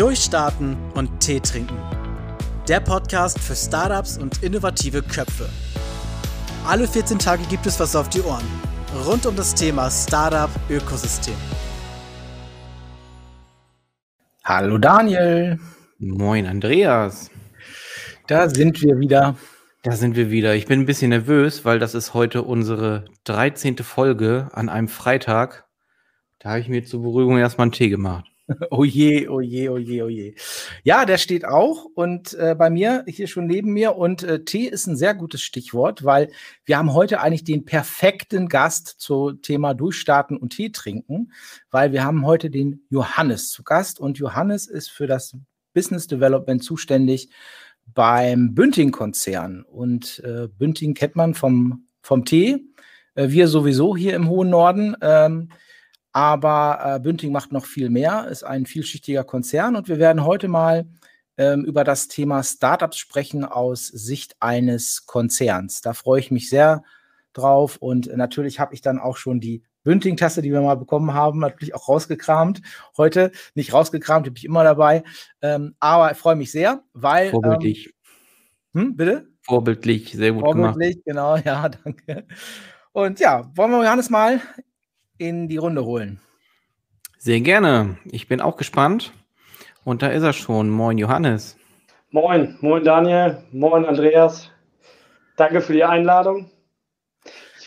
Durchstarten und Tee trinken. Der Podcast für Startups und innovative Köpfe. Alle 14 Tage gibt es was auf die Ohren. Rund um das Thema Startup Ökosystem. Hallo Daniel. Moin Andreas. Da sind wir wieder. Da sind wir wieder. Ich bin ein bisschen nervös, weil das ist heute unsere 13. Folge an einem Freitag. Da habe ich mir zur Beruhigung erstmal einen Tee gemacht. Oh je, oh je, oh je, oh je. Ja, der steht auch und äh, bei mir hier schon neben mir. Und äh, Tee ist ein sehr gutes Stichwort, weil wir haben heute eigentlich den perfekten Gast zum Thema Durchstarten und Tee trinken, weil wir haben heute den Johannes zu Gast und Johannes ist für das Business Development zuständig beim Bünding-Konzern. Und äh, Bünding kennt man vom, vom Tee. Äh, wir sowieso hier im hohen Norden. Ähm, aber äh, Bünding macht noch viel mehr, ist ein vielschichtiger Konzern und wir werden heute mal ähm, über das Thema Startups sprechen aus Sicht eines Konzerns. Da freue ich mich sehr drauf und natürlich habe ich dann auch schon die Bünding-Tasse, die wir mal bekommen haben, natürlich auch rausgekramt. Heute nicht rausgekramt, die bin ich immer dabei. Ähm, aber ich freue mich sehr, weil. Vorbildlich. Ähm, hm, bitte? Vorbildlich, sehr gut Vorbildlich, gemacht. genau, ja, danke. Und ja, wollen wir Johannes mal in die Runde holen? Sehr gerne. Ich bin auch gespannt. Und da ist er schon. Moin, Johannes. Moin, moin, Daniel. Moin, Andreas. Danke für die Einladung.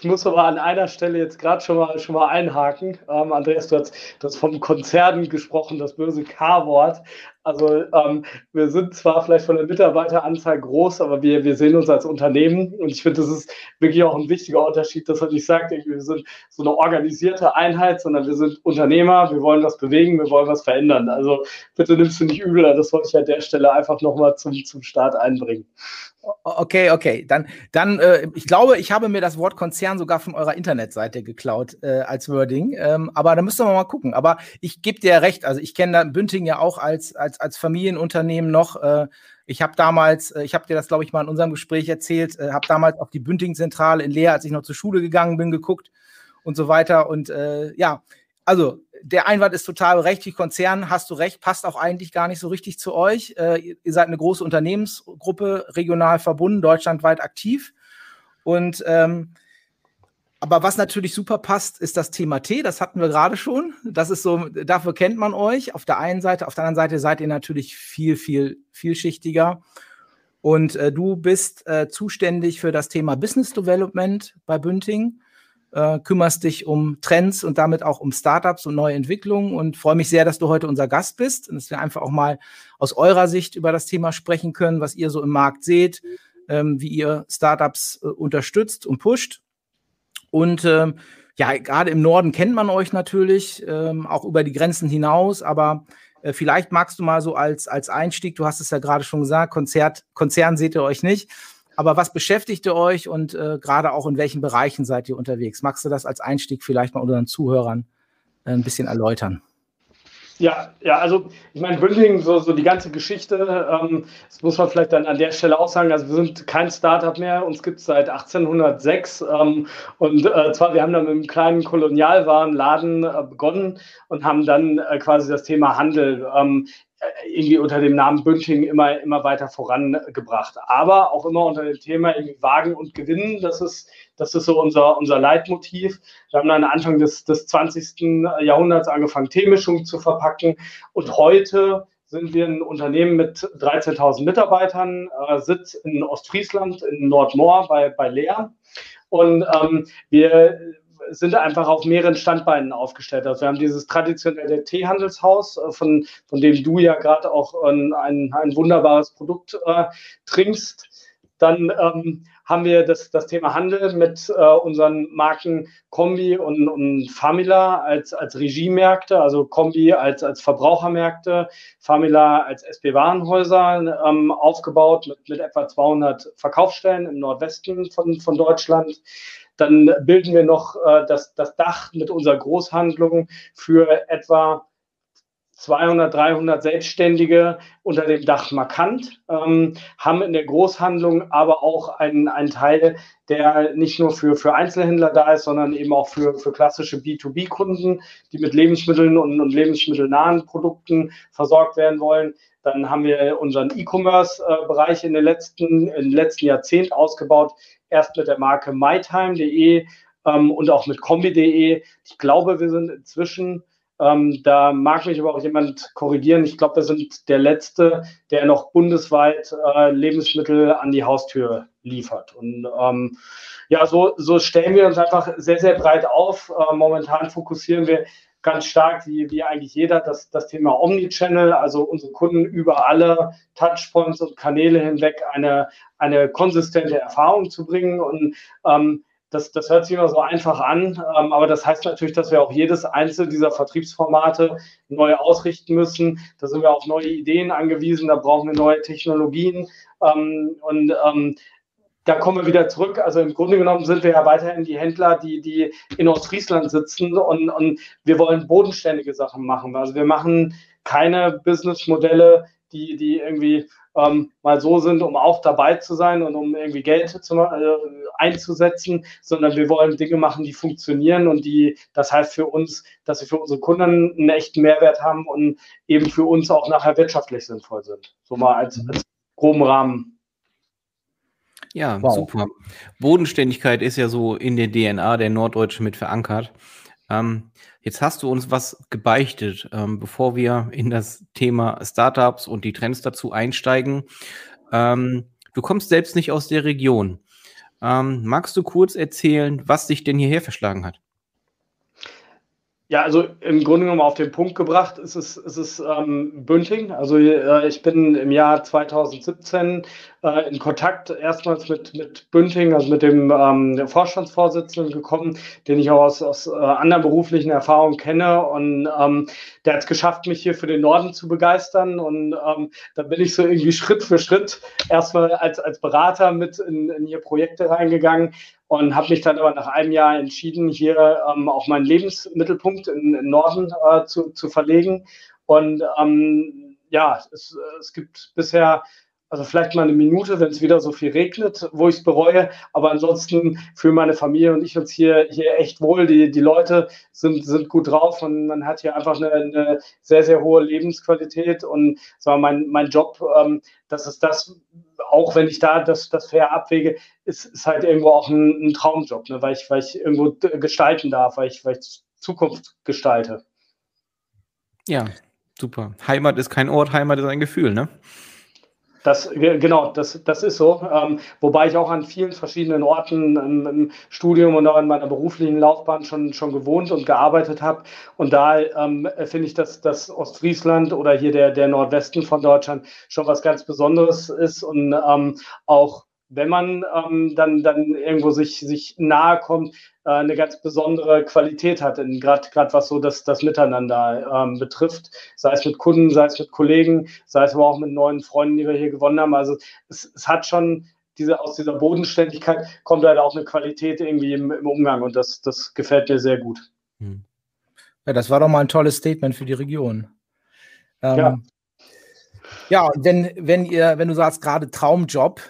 Ich muss aber an einer Stelle jetzt gerade schon mal, schon mal einhaken. Ähm, Andreas, du hast, du hast vom Konzern gesprochen, das böse K-Wort. Also ähm, wir sind zwar vielleicht von der Mitarbeiteranzahl groß, aber wir, wir sehen uns als Unternehmen und ich finde, das ist wirklich auch ein wichtiger Unterschied, dass man nicht sagt, wir sind so eine organisierte Einheit, sondern wir sind Unternehmer, wir wollen was bewegen, wir wollen was verändern. Also bitte nimmst du nicht übel, das wollte ich an der Stelle einfach nochmal zum, zum Start einbringen. Okay, okay. Dann, dann äh, ich glaube, ich habe mir das Wort Konzern sogar von eurer Internetseite geklaut äh, als Wording. Ähm, aber da müssen wir mal gucken. Aber ich gebe dir recht. Also ich kenne Bünding ja auch als, als, als Familienunternehmen noch. Äh, ich habe damals, äh, ich habe dir das, glaube ich, mal in unserem Gespräch erzählt, äh, habe damals auf die Bünding-Zentrale in Leer, als ich noch zur Schule gegangen bin, geguckt und so weiter. Und äh, ja, also der Einwand ist total berechtigt. Konzern, hast du recht, passt auch eigentlich gar nicht so richtig zu euch. Äh, ihr seid eine große Unternehmensgruppe, regional verbunden, deutschlandweit aktiv. Und ähm, aber was natürlich super passt, ist das Thema Tee. Das hatten wir gerade schon. Das ist so, dafür kennt man euch. Auf der einen Seite, auf der anderen Seite seid ihr natürlich viel, viel, vielschichtiger. Und äh, du bist äh, zuständig für das Thema Business Development bei Bünding äh, kümmerst dich um Trends und damit auch um Startups und neue Entwicklungen und freue mich sehr, dass du heute unser Gast bist und dass wir einfach auch mal aus eurer Sicht über das Thema sprechen können, was ihr so im Markt seht, ähm, wie ihr Startups äh, unterstützt und pusht. Und ähm, ja, gerade im Norden kennt man euch natürlich, ähm, auch über die Grenzen hinaus, aber äh, vielleicht magst du mal so als, als Einstieg, du hast es ja gerade schon gesagt, Konzert, Konzern seht ihr euch nicht, aber was beschäftigt ihr euch und äh, gerade auch in welchen Bereichen seid ihr unterwegs? Magst du das als Einstieg vielleicht mal unseren Zuhörern äh, ein bisschen erläutern? Ja, ja, also ich meine, Bünding, so, so die ganze Geschichte, ähm, das muss man vielleicht dann an der Stelle auch sagen, also wir sind kein Startup mehr, uns gibt es seit 1806 ähm, und äh, zwar, wir haben dann mit einem kleinen Kolonialwarenladen äh, begonnen und haben dann äh, quasi das Thema Handel ähm, irgendwie unter dem Namen Bünding immer, immer weiter vorangebracht. Aber auch immer unter dem Thema Wagen und Gewinnen. Das ist, das ist so unser, unser Leitmotiv. Wir haben dann Anfang des, des 20. Jahrhunderts angefangen, Teemischung zu verpacken. Und heute sind wir ein Unternehmen mit 13.000 Mitarbeitern, äh, Sitz in Ostfriesland, in Nordmoor bei, bei Leer. Und ähm, wir sind einfach auf mehreren Standbeinen aufgestellt. Also wir haben dieses traditionelle Teehandelshaus, äh, von, von dem du ja gerade auch ein, ein, ein, wunderbares Produkt äh, trinkst. Dann ähm, haben wir das, das Thema Handel mit äh, unseren Marken Kombi und, und Famila als, als Regiemärkte, also Kombi als, als Verbrauchermärkte, Famila als SB-Warenhäuser ähm, aufgebaut mit, mit etwa 200 Verkaufsstellen im Nordwesten von, von Deutschland. Dann bilden wir noch äh, das, das Dach mit unserer Großhandlung für etwa 200, 300 Selbstständige unter dem Dach markant, ähm, haben in der Großhandlung aber auch einen, einen Teil, der nicht nur für, für Einzelhändler da ist, sondern eben auch für, für klassische B2B-Kunden, die mit Lebensmitteln und, und lebensmittelnahen Produkten versorgt werden wollen. Dann haben wir unseren E-Commerce-Bereich in den letzten, im letzten Jahrzehnt ausgebaut. Erst mit der Marke mytime.de ähm, und auch mit kombi.de. Ich glaube, wir sind inzwischen ähm, da mag mich aber auch jemand korrigieren. Ich glaube, wir sind der Letzte, der noch bundesweit äh, Lebensmittel an die Haustür liefert. Und ähm, ja, so, so stellen wir uns einfach sehr, sehr breit auf. Äh, momentan fokussieren wir ganz stark, wie, wie eigentlich jeder, das, das Thema Omnichannel, also unsere Kunden über alle Touchpoints und Kanäle hinweg eine, eine konsistente Erfahrung zu bringen. Und ähm, das, das hört sich immer so einfach an, ähm, aber das heißt natürlich, dass wir auch jedes einzelne dieser Vertriebsformate neu ausrichten müssen. Da sind wir auf neue Ideen angewiesen, da brauchen wir neue Technologien ähm, und ähm, da kommen wir wieder zurück. Also im Grunde genommen sind wir ja weiterhin die Händler, die, die in Ostfriesland sitzen und, und wir wollen bodenständige Sachen machen. Also wir machen keine Businessmodelle, die, die irgendwie ähm, mal so sind, um auch dabei zu sein und um irgendwie Geld zu, äh, einzusetzen, sondern wir wollen Dinge machen, die funktionieren und die, das heißt für uns, dass sie für unsere Kunden einen echten Mehrwert haben und eben für uns auch nachher wirtschaftlich sinnvoll sind. So mal als, als groben Rahmen. Ja, wow. super. Bodenständigkeit ist ja so in der DNA der Norddeutschen mit verankert. Ähm, jetzt hast du uns was gebeichtet, ähm, bevor wir in das Thema Startups und die Trends dazu einsteigen. Ähm, du kommst selbst nicht aus der Region. Ähm, magst du kurz erzählen, was dich denn hierher verschlagen hat? Ja, also im Grunde genommen auf den Punkt gebracht ist es, ist es ähm, Bünding. Also äh, ich bin im Jahr 2017 äh, in Kontakt erstmals mit, mit Bünding, also mit dem ähm, Vorstandsvorsitzenden gekommen, den ich auch aus, aus äh, anderen beruflichen Erfahrungen kenne. Und ähm, der hat es geschafft, mich hier für den Norden zu begeistern. Und ähm, da bin ich so irgendwie Schritt für Schritt erstmal als, als Berater mit in, in hier Projekte reingegangen und habe mich dann aber nach einem Jahr entschieden, hier ähm, auch meinen Lebensmittelpunkt in, in Norden äh, zu, zu verlegen. Und ähm, ja, es, es gibt bisher also vielleicht mal eine Minute, wenn es wieder so viel regnet, wo ich es bereue. Aber ansonsten fühlen meine Familie und ich uns hier, hier echt wohl. Die, die Leute sind, sind gut drauf und man hat hier einfach eine, eine sehr, sehr hohe Lebensqualität. Und wir, mein, mein Job, ähm, das ist das, auch wenn ich da das, das fair abwäge, ist, ist halt irgendwo auch ein, ein Traumjob, ne? weil, ich, weil ich irgendwo gestalten darf, weil ich, weil ich Zukunft gestalte. Ja, super. Heimat ist kein Ort, Heimat ist ein Gefühl, ne? Das, genau, das, das ist so. Ähm, wobei ich auch an vielen verschiedenen Orten im, im, Studium und auch in meiner beruflichen Laufbahn schon, schon gewohnt und gearbeitet habe. Und da ähm, finde ich, dass, dass Ostfriesland oder hier der, der Nordwesten von Deutschland schon was ganz Besonderes ist und ähm, auch wenn man ähm, dann, dann irgendwo sich, sich nahe kommt, äh, eine ganz besondere Qualität hat, gerade was so das, das Miteinander ähm, betrifft, sei es mit Kunden, sei es mit Kollegen, sei es aber auch mit neuen Freunden, die wir hier gewonnen haben. Also es, es hat schon diese, aus dieser Bodenständigkeit kommt halt auch eine Qualität irgendwie im, im Umgang und das, das gefällt mir sehr gut. Hm. Ja, das war doch mal ein tolles Statement für die Region. Ähm, ja. Ja, wenn, wenn ihr, wenn du sagst, gerade Traumjob,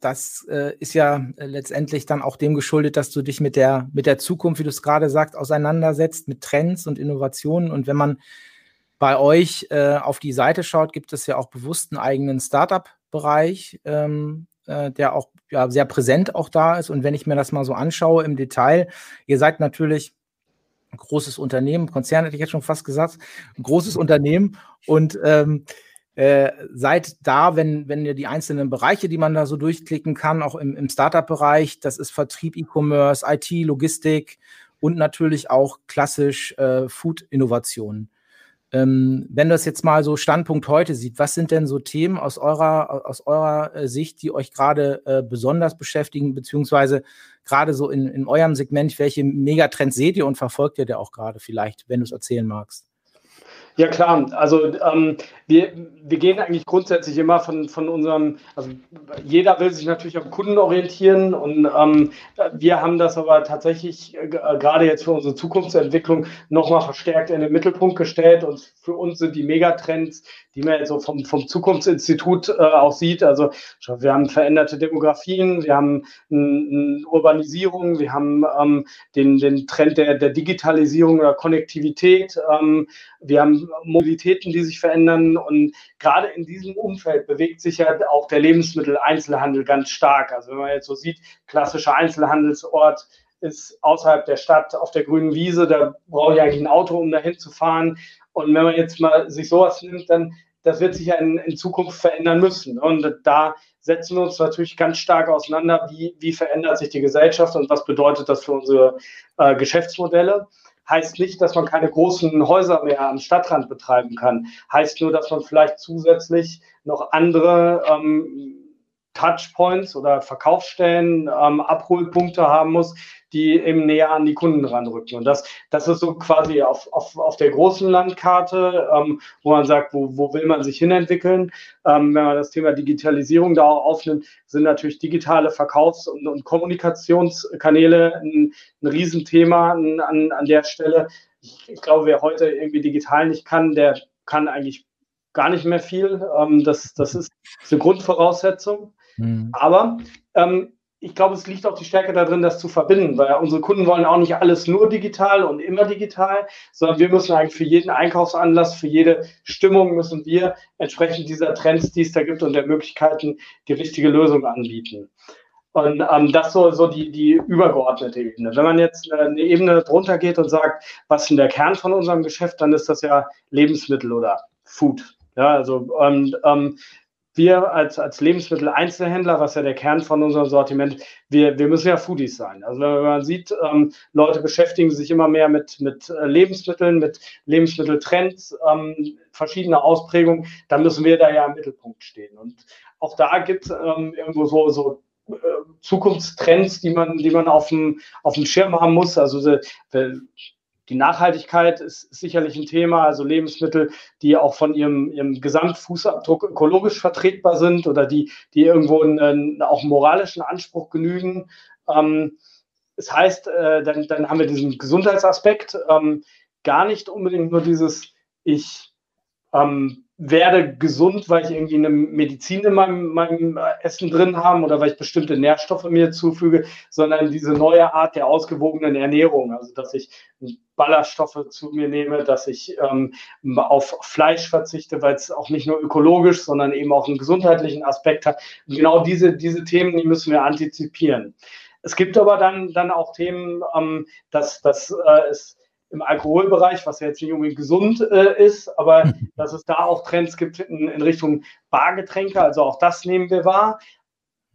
das äh, ist ja äh, letztendlich dann auch dem geschuldet, dass du dich mit der, mit der Zukunft, wie du es gerade sagst, auseinandersetzt, mit Trends und Innovationen. Und wenn man bei euch äh, auf die Seite schaut, gibt es ja auch bewusst einen eigenen Startup-Bereich, ähm, äh, der auch ja, sehr präsent auch da ist. Und wenn ich mir das mal so anschaue im Detail, ihr seid natürlich ein großes Unternehmen, Konzern hätte ich jetzt schon fast gesagt, ein großes Unternehmen und ähm, äh, seid da, wenn, wenn ihr die einzelnen Bereiche, die man da so durchklicken kann, auch im, im Startup-Bereich, das ist Vertrieb, E-Commerce, IT, Logistik und natürlich auch klassisch äh, Food-Innovationen. Ähm, wenn das jetzt mal so Standpunkt heute sieht, was sind denn so Themen aus eurer, aus eurer äh, Sicht, die euch gerade äh, besonders beschäftigen, beziehungsweise gerade so in, in eurem Segment, welche Megatrends seht ihr und verfolgt ihr da auch gerade vielleicht, wenn du es erzählen magst? Ja klar, also ähm, wir, wir gehen eigentlich grundsätzlich immer von, von unserem, also jeder will sich natürlich am Kunden orientieren und ähm, wir haben das aber tatsächlich äh, gerade jetzt für unsere Zukunftsentwicklung nochmal verstärkt in den Mittelpunkt gestellt und für uns sind die Megatrends, die man jetzt so vom, vom Zukunftsinstitut äh, auch sieht, also wir haben veränderte Demografien, wir haben eine Urbanisierung, wir haben ähm, den, den Trend der, der Digitalisierung oder Konnektivität, ähm, wir haben Mobilitäten, die sich verändern und gerade in diesem Umfeld bewegt sich ja auch der Lebensmitteleinzelhandel ganz stark. Also wenn man jetzt so sieht, klassischer Einzelhandelsort ist außerhalb der Stadt auf der grünen Wiese, da brauche ich eigentlich ein Auto, um dahin zu fahren. Und wenn man jetzt mal sich sowas nimmt, dann das wird sich ja in, in Zukunft verändern müssen. Und da setzen wir uns natürlich ganz stark auseinander, wie, wie verändert sich die Gesellschaft und was bedeutet das für unsere äh, Geschäftsmodelle heißt nicht, dass man keine großen Häuser mehr am Stadtrand betreiben kann. Heißt nur, dass man vielleicht zusätzlich noch andere ähm, Touchpoints oder Verkaufsstellen, ähm, Abholpunkte haben muss, die eben näher an die Kunden ranrücken. Und das, das ist so quasi auf, auf, auf der großen Landkarte, ähm, wo man sagt, wo, wo will man sich hinentwickeln. Ähm, wenn man das Thema Digitalisierung da auch aufnimmt, sind natürlich digitale Verkaufs- und, und Kommunikationskanäle ein, ein Riesenthema an, an, an der Stelle. Ich, ich glaube, wer heute irgendwie digital nicht kann, der kann eigentlich gar nicht mehr viel. Ähm, das, das ist eine Grundvoraussetzung. Mhm. Aber ähm, ich glaube, es liegt auch die Stärke darin, das zu verbinden, weil unsere Kunden wollen auch nicht alles nur digital und immer digital, sondern wir müssen eigentlich für jeden Einkaufsanlass, für jede Stimmung müssen wir entsprechend dieser Trends, die es da gibt und der Möglichkeiten die richtige Lösung anbieten. Und ähm, das so, so die, die übergeordnete Ebene. Wenn man jetzt eine Ebene drunter geht und sagt, was ist denn der Kern von unserem Geschäft, dann ist das ja Lebensmittel oder Food. Ja, also und, ähm, wir als, als Lebensmittel-Einzelhändler, was ja der Kern von unserem Sortiment, wir, wir müssen ja Foodies sein. Also wenn man sieht, ähm, Leute beschäftigen sich immer mehr mit, mit äh, Lebensmitteln, mit Lebensmitteltrends, ähm, verschiedene Ausprägungen, dann müssen wir da ja im Mittelpunkt stehen. Und auch da gibt es ähm, irgendwo so, so äh, Zukunftstrends, die man, die man auf dem, auf dem Schirm haben muss. Also die Nachhaltigkeit ist sicherlich ein Thema, also Lebensmittel, die auch von ihrem, ihrem Gesamtfußabdruck ökologisch vertretbar sind oder die, die irgendwo einen, auch moralischen Anspruch genügen. Ähm, das heißt, äh, dann, dann haben wir diesen Gesundheitsaspekt, ähm, gar nicht unbedingt nur dieses, ich ähm, werde gesund, weil ich irgendwie eine Medizin in meinem, meinem Essen drin habe oder weil ich bestimmte Nährstoffe mir zufüge, sondern diese neue Art der ausgewogenen Ernährung. Also, dass ich Ballaststoffe zu mir nehme, dass ich ähm, auf Fleisch verzichte, weil es auch nicht nur ökologisch, sondern eben auch einen gesundheitlichen Aspekt hat. Und genau diese, diese Themen, die müssen wir antizipieren. Es gibt aber dann, dann auch Themen, ähm, dass, dass äh, es im Alkoholbereich, was ja jetzt nicht unbedingt gesund äh, ist, aber dass es da auch Trends gibt in, in, Richtung Bargetränke, also auch das nehmen wir wahr.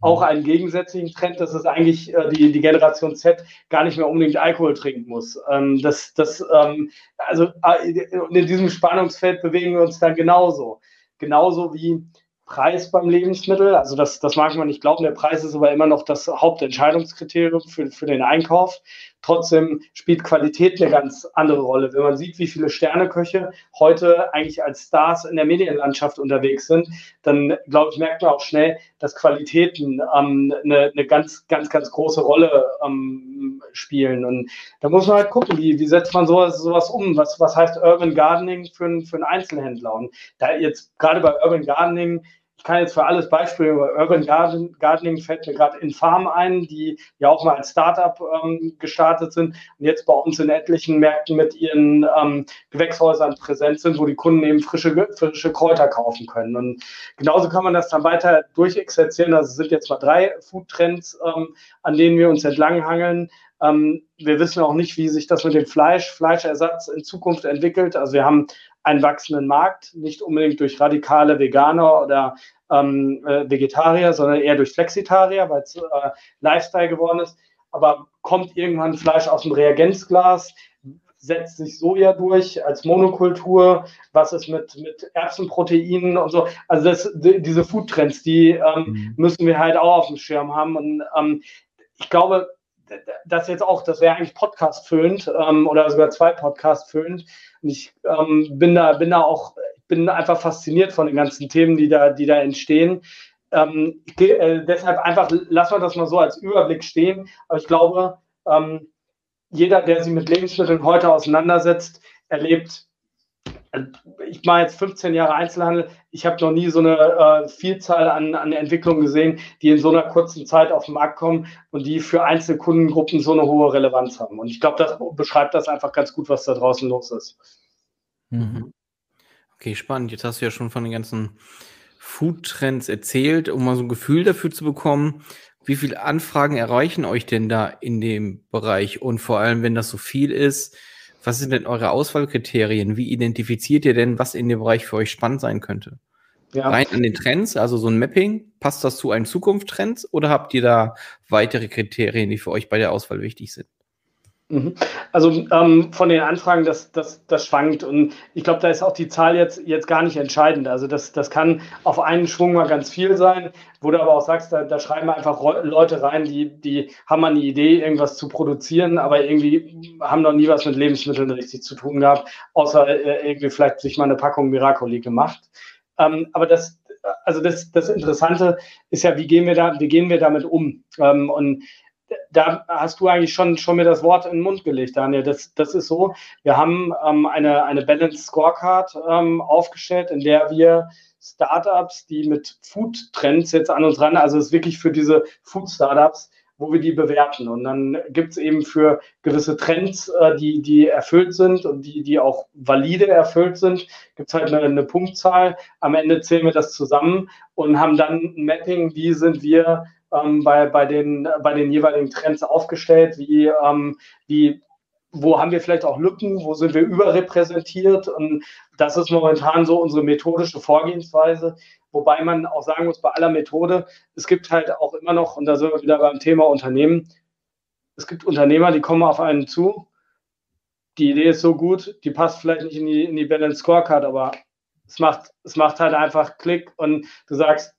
Auch einen gegensätzlichen Trend, dass es eigentlich äh, die, die Generation Z gar nicht mehr unbedingt Alkohol trinken muss. Ähm, das, das, ähm, also äh, in diesem Spannungsfeld bewegen wir uns dann genauso. Genauso wie Preis beim Lebensmittel. Also das, das mag man nicht glauben. Der Preis ist aber immer noch das Hauptentscheidungskriterium für, für den Einkauf. Trotzdem spielt Qualität eine ganz andere Rolle. Wenn man sieht, wie viele Sterneköche heute eigentlich als Stars in der Medienlandschaft unterwegs sind, dann glaube ich, merkt man auch schnell, dass Qualitäten ähm, eine, eine ganz, ganz, ganz große Rolle ähm, spielen. Und da muss man halt gucken, wie, wie setzt man sowas, sowas um? Was, was heißt Urban Gardening für, für einen Einzelhändler? Und da jetzt gerade bei Urban Gardening ich kann jetzt für alles Beispiele, Urban Garden, Gardening fällt mir gerade in Farm ein, die ja auch mal als Startup ähm, gestartet sind und jetzt bei uns in etlichen Märkten mit ihren ähm, Gewächshäusern präsent sind, wo die Kunden eben frische, frische Kräuter kaufen können. Und genauso kann man das dann weiter durchexerzieren. Also es sind jetzt mal drei Food-Trends, ähm, an denen wir uns entlanghangeln. Ähm, wir wissen auch nicht, wie sich das mit dem Fleisch, Fleischersatz in Zukunft entwickelt. Also wir haben einen wachsenden Markt, nicht unbedingt durch radikale Veganer oder ähm, äh, Vegetarier, sondern eher durch Flexitarier, weil es äh, Lifestyle geworden ist. Aber kommt irgendwann Fleisch aus dem Reagenzglas, setzt sich Soja durch als Monokultur, was ist mit, mit Erbsenproteinen und so. Also das, die, diese Foodtrends, die ähm, mhm. müssen wir halt auch auf dem Schirm haben. Und ähm, ich glaube, das jetzt auch, das wäre eigentlich Podcast füllend ähm, oder sogar zwei Podcast füllend, Und ich ähm, bin da, bin da auch, bin einfach fasziniert von den ganzen Themen, die da, die da entstehen. Ähm, äh, deshalb einfach lassen wir das mal so als Überblick stehen. Aber ich glaube, ähm, jeder, der sich mit Lebensmitteln heute auseinandersetzt, erlebt ich mache jetzt 15 Jahre Einzelhandel. Ich habe noch nie so eine äh, Vielzahl an, an Entwicklungen gesehen, die in so einer kurzen Zeit auf den Markt kommen und die für einzelne Kundengruppen so eine hohe Relevanz haben. Und ich glaube, das beschreibt das einfach ganz gut, was da draußen los ist. Mhm. Okay, spannend. Jetzt hast du ja schon von den ganzen Food-Trends erzählt, um mal so ein Gefühl dafür zu bekommen. Wie viele Anfragen erreichen euch denn da in dem Bereich? Und vor allem, wenn das so viel ist, was sind denn eure Auswahlkriterien? Wie identifiziert ihr denn, was in dem Bereich für euch spannend sein könnte? Ja. Rein an den Trends, also so ein Mapping, passt das zu einem Zukunftstrends oder habt ihr da weitere Kriterien, die für euch bei der Auswahl wichtig sind? Mhm. Also ähm, von den Anfragen, das, das, das schwankt und ich glaube, da ist auch die Zahl jetzt, jetzt gar nicht entscheidend. Also das, das kann auf einen Schwung mal ganz viel sein, wo du aber auch sagst, da, da schreiben einfach Leute rein, die, die haben eine Idee, irgendwas zu produzieren, aber irgendwie haben noch nie was mit Lebensmitteln richtig zu tun gehabt, außer äh, irgendwie vielleicht sich mal eine Packung Miracoli gemacht. Ähm, aber das, also das, das Interessante ist ja, wie gehen wir da, wie gehen wir damit um? Ähm, und da hast du eigentlich schon, schon mir das Wort in den Mund gelegt, Daniel. Das, das ist so. Wir haben ähm, eine, eine Balance Scorecard ähm, aufgestellt, in der wir Startups, die mit Food-Trends jetzt an uns ran, also es ist wirklich für diese Food-Startups, wo wir die bewerten. Und dann gibt es eben für gewisse Trends, äh, die, die erfüllt sind und die, die auch valide erfüllt sind, gibt es halt eine, eine Punktzahl. Am Ende zählen wir das zusammen und haben dann ein Mapping, wie sind wir ähm, bei, bei, den, bei den jeweiligen Trends aufgestellt, wie, ähm, wie wo haben wir vielleicht auch Lücken, wo sind wir überrepräsentiert? Und das ist momentan so unsere methodische Vorgehensweise, wobei man auch sagen muss, bei aller Methode, es gibt halt auch immer noch, und da sind wir wieder beim Thema Unternehmen, es gibt Unternehmer, die kommen auf einen zu, die Idee ist so gut, die passt vielleicht nicht in die, in die Balance Scorecard, aber es macht, es macht halt einfach Klick. Und du sagst,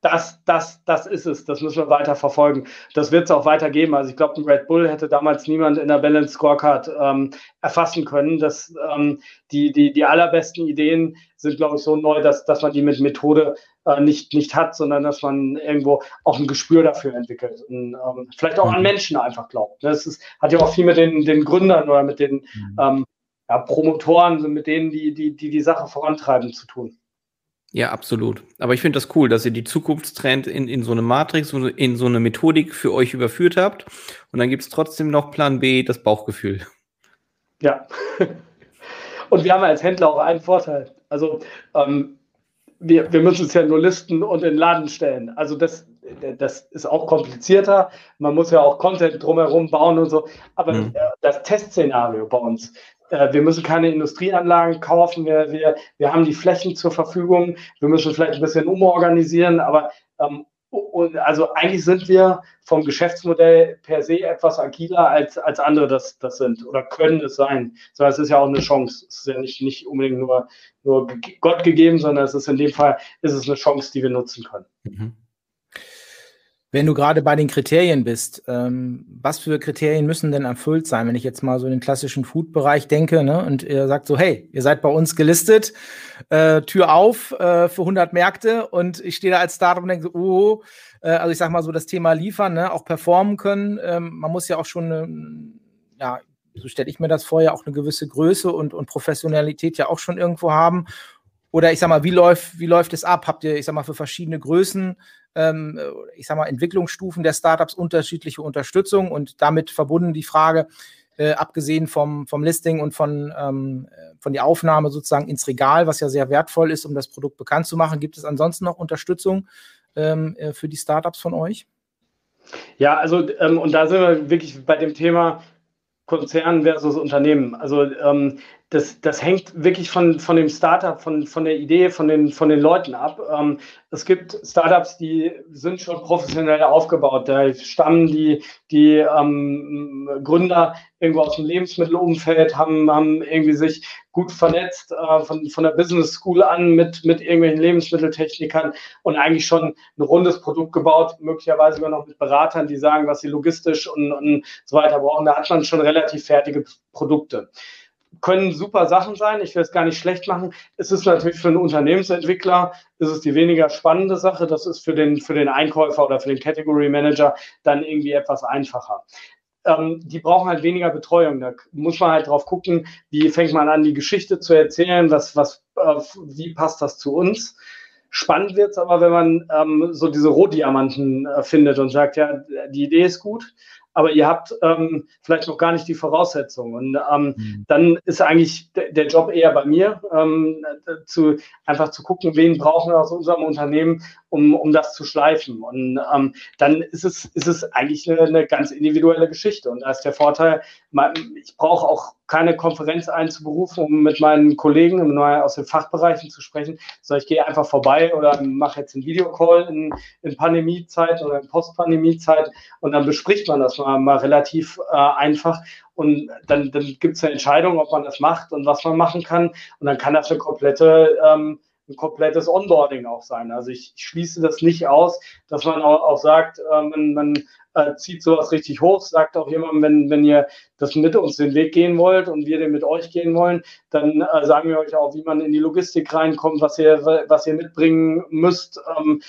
das, das, das ist es. Das müssen wir weiter verfolgen. Das wird es auch weitergeben. Also ich glaube, ein Red Bull hätte damals niemand in der Balance Scorecard ähm, erfassen können. Dass, ähm, die, die, die allerbesten Ideen sind, glaube ich, so neu, dass, dass man die mit Methode äh, nicht, nicht hat, sondern dass man irgendwo auch ein Gespür dafür entwickelt. Und ähm, vielleicht auch an mhm. Menschen einfach glaubt. Das ist, hat ja auch viel mit den, den Gründern oder mit den mhm. ähm, ja, Promotoren, mit denen, die, die, die die Sache vorantreiben, zu tun. Ja, absolut. Aber ich finde das cool, dass ihr die Zukunftstrend in, in so eine Matrix, in so eine Methodik für euch überführt habt. Und dann gibt es trotzdem noch Plan B, das Bauchgefühl. Ja. Und wir haben als Händler auch einen Vorteil. Also ähm, wir, wir müssen es ja nur listen und in den Laden stellen. Also das, das ist auch komplizierter. Man muss ja auch Content drumherum bauen und so. Aber mhm. das Testszenario bei uns, äh, wir müssen keine Industrieanlagen kaufen, wir, wir, wir haben die Flächen zur Verfügung, wir müssen vielleicht ein bisschen umorganisieren, aber ähm, und also eigentlich sind wir vom Geschäftsmodell per se etwas agiler als, als andere das, das sind oder können es sein. So, es ist ja auch eine Chance. Es ist ja nicht, nicht unbedingt nur, nur Gott gegeben, sondern es ist in dem Fall ist es eine Chance, die wir nutzen können. Mhm. Wenn du gerade bei den Kriterien bist, ähm, was für Kriterien müssen denn erfüllt sein? Wenn ich jetzt mal so in den klassischen Food-Bereich denke ne, und ihr sagt so, hey, ihr seid bei uns gelistet, äh, Tür auf äh, für 100 Märkte und ich stehe da als Startup und denke so, oh, äh, also ich sag mal so das Thema liefern, ne, auch performen können. Ähm, man muss ja auch schon, eine, ja, so stelle ich mir das vor, ja auch eine gewisse Größe und, und Professionalität ja auch schon irgendwo haben. Oder ich sag mal, wie läuft, wie läuft es ab? Habt ihr, ich sag mal, für verschiedene Größen ähm, ich sag mal, Entwicklungsstufen der Startups unterschiedliche Unterstützung und damit verbunden die Frage, äh, abgesehen vom, vom Listing und von, ähm, von der Aufnahme sozusagen ins Regal, was ja sehr wertvoll ist, um das Produkt bekannt zu machen. Gibt es ansonsten noch Unterstützung ähm, äh, für die Startups von euch? Ja, also ähm, und da sind wir wirklich bei dem Thema Konzern versus Unternehmen. Also ähm, das, das hängt wirklich von, von dem Startup, von, von der Idee, von den, von den Leuten ab. Ähm, es gibt Startups, die sind schon professionell aufgebaut. Da stammen die, die ähm, Gründer irgendwo aus dem Lebensmittelumfeld, haben, haben irgendwie sich gut vernetzt äh, von, von der Business School an mit, mit irgendwelchen Lebensmitteltechnikern und eigentlich schon ein rundes Produkt gebaut, möglicherweise sogar noch mit Beratern, die sagen, was sie logistisch und, und so weiter brauchen. Da hat man schon relativ fertige Produkte. Können super Sachen sein. Ich will es gar nicht schlecht machen. Es ist natürlich für einen Unternehmensentwickler ist es die weniger spannende Sache. Das ist für den, für den Einkäufer oder für den Category Manager dann irgendwie etwas einfacher. Ähm, die brauchen halt weniger Betreuung. Da muss man halt drauf gucken, wie fängt man an, die Geschichte zu erzählen, was, was, äh, wie passt das zu uns. Spannend wird es aber, wenn man ähm, so diese Rohdiamanten äh, findet und sagt, ja, die Idee ist gut, aber ihr habt ähm, vielleicht noch gar nicht die Voraussetzungen. Und ähm, mhm. dann ist eigentlich der Job eher bei mir, ähm, zu, einfach zu gucken, wen brauchen wir aus unserem Unternehmen, um, um das zu schleifen. Und ähm, dann ist es, ist es eigentlich eine, eine, ganz individuelle Geschichte. Und da ist der Vorteil, ich brauche auch keine Konferenz einzuberufen, um mit meinen Kollegen aus den Fachbereichen zu sprechen, sondern ich gehe einfach vorbei oder mache jetzt einen Videocall in, in Pandemiezeit oder in Postpandemiezeit und dann bespricht man das mal, mal relativ äh, einfach und dann, dann gibt es eine Entscheidung, ob man das macht und was man machen kann und dann kann das eine komplette ähm, ein komplettes Onboarding auch sein. Also ich, ich schließe das nicht aus, dass man auch, auch sagt, äh, man, man äh, zieht sowas richtig hoch, sagt auch jemandem, wenn, wenn ihr das mit uns den Weg gehen wollt und wir den mit euch gehen wollen, dann äh, sagen wir euch auch, wie man in die Logistik reinkommt, was ihr, was ihr mitbringen müsst. Ähm,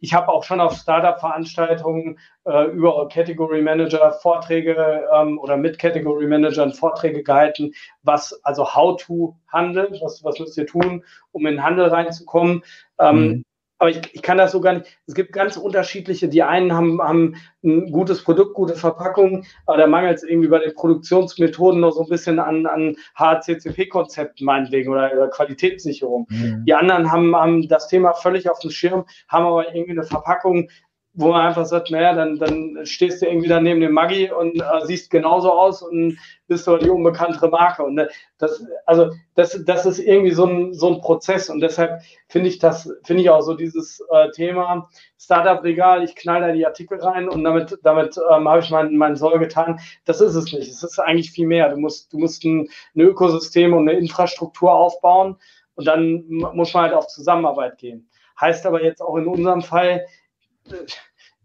ich habe auch schon auf Startup-Veranstaltungen äh, über Category Manager Vorträge ähm, oder mit Category Managern Vorträge gehalten, was also How to Handel, was, was müsst ihr tun, um in den Handel reinzukommen. Ähm, mhm. Aber ich, ich kann das so gar nicht. Es gibt ganz unterschiedliche. Die einen haben, haben ein gutes Produkt, gute Verpackung, aber da mangelt es irgendwie bei den Produktionsmethoden noch so ein bisschen an, an HCCP-Konzepten meinetwegen oder, oder Qualitätssicherung. Mhm. Die anderen haben, haben das Thema völlig auf dem Schirm, haben aber irgendwie eine Verpackung, wo man einfach sagt, naja, dann, dann stehst du irgendwie da neben dem Maggi und äh, siehst genauso aus und bist aber die unbekanntere Marke. Und äh, das, also das, das ist irgendwie so ein, so ein Prozess. Und deshalb finde ich das, finde ich auch so dieses äh, Thema Startup-Regal, ich knall da die Artikel rein und damit, damit ähm, habe ich meinen mein Soll getan. Das ist es nicht. Es ist eigentlich viel mehr. Du musst, du musst ein, ein Ökosystem und eine Infrastruktur aufbauen und dann muss man halt auf Zusammenarbeit gehen. Heißt aber jetzt auch in unserem Fall,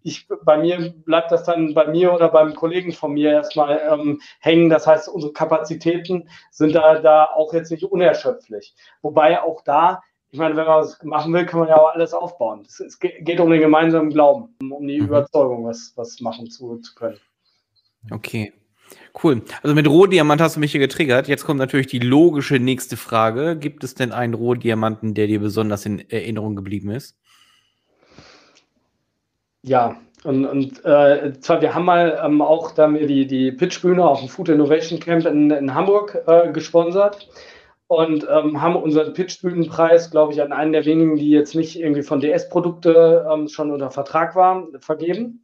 ich, bei mir bleibt das dann bei mir oder beim Kollegen von mir erstmal ähm, hängen. Das heißt, unsere Kapazitäten sind da, da auch jetzt nicht unerschöpflich. Wobei auch da, ich meine, wenn man was machen will, kann man ja auch alles aufbauen. Es, es geht um den gemeinsamen Glauben, um die mhm. Überzeugung, was, was machen zu, zu können. Okay. Cool. Also mit Rohdiamant hast du mich hier getriggert. Jetzt kommt natürlich die logische nächste Frage. Gibt es denn einen Rohdiamanten, der dir besonders in Erinnerung geblieben ist? Ja, und, und äh, zwar, wir haben mal ähm, auch da mir die, die Pitchbühne auf dem Food Innovation Camp in, in Hamburg äh, gesponsert und ähm, haben unseren Pitchbühnenpreis, glaube ich, an einen der wenigen, die jetzt nicht irgendwie von DS-Produkte ähm, schon unter Vertrag waren, vergeben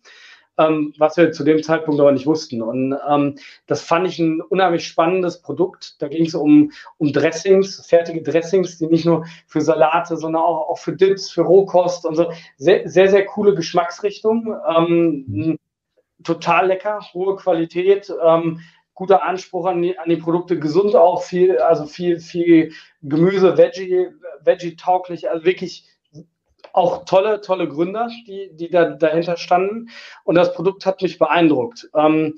ähm, was wir zu dem Zeitpunkt aber nicht wussten. Und ähm, das fand ich ein unheimlich spannendes Produkt. Da ging es um, um Dressings, fertige Dressings, die nicht nur für Salate, sondern auch, auch für Dips, für Rohkost und so. Sehr, sehr, sehr coole Geschmacksrichtung. Ähm, total lecker, hohe Qualität. Ähm, guter Anspruch an die, an die Produkte, gesund auch viel, also viel, viel Gemüse, Veggie, Veggie-tauglich, also wirklich auch tolle, tolle Gründer, die, die da dahinter standen. Und das Produkt hat mich beeindruckt. Ähm,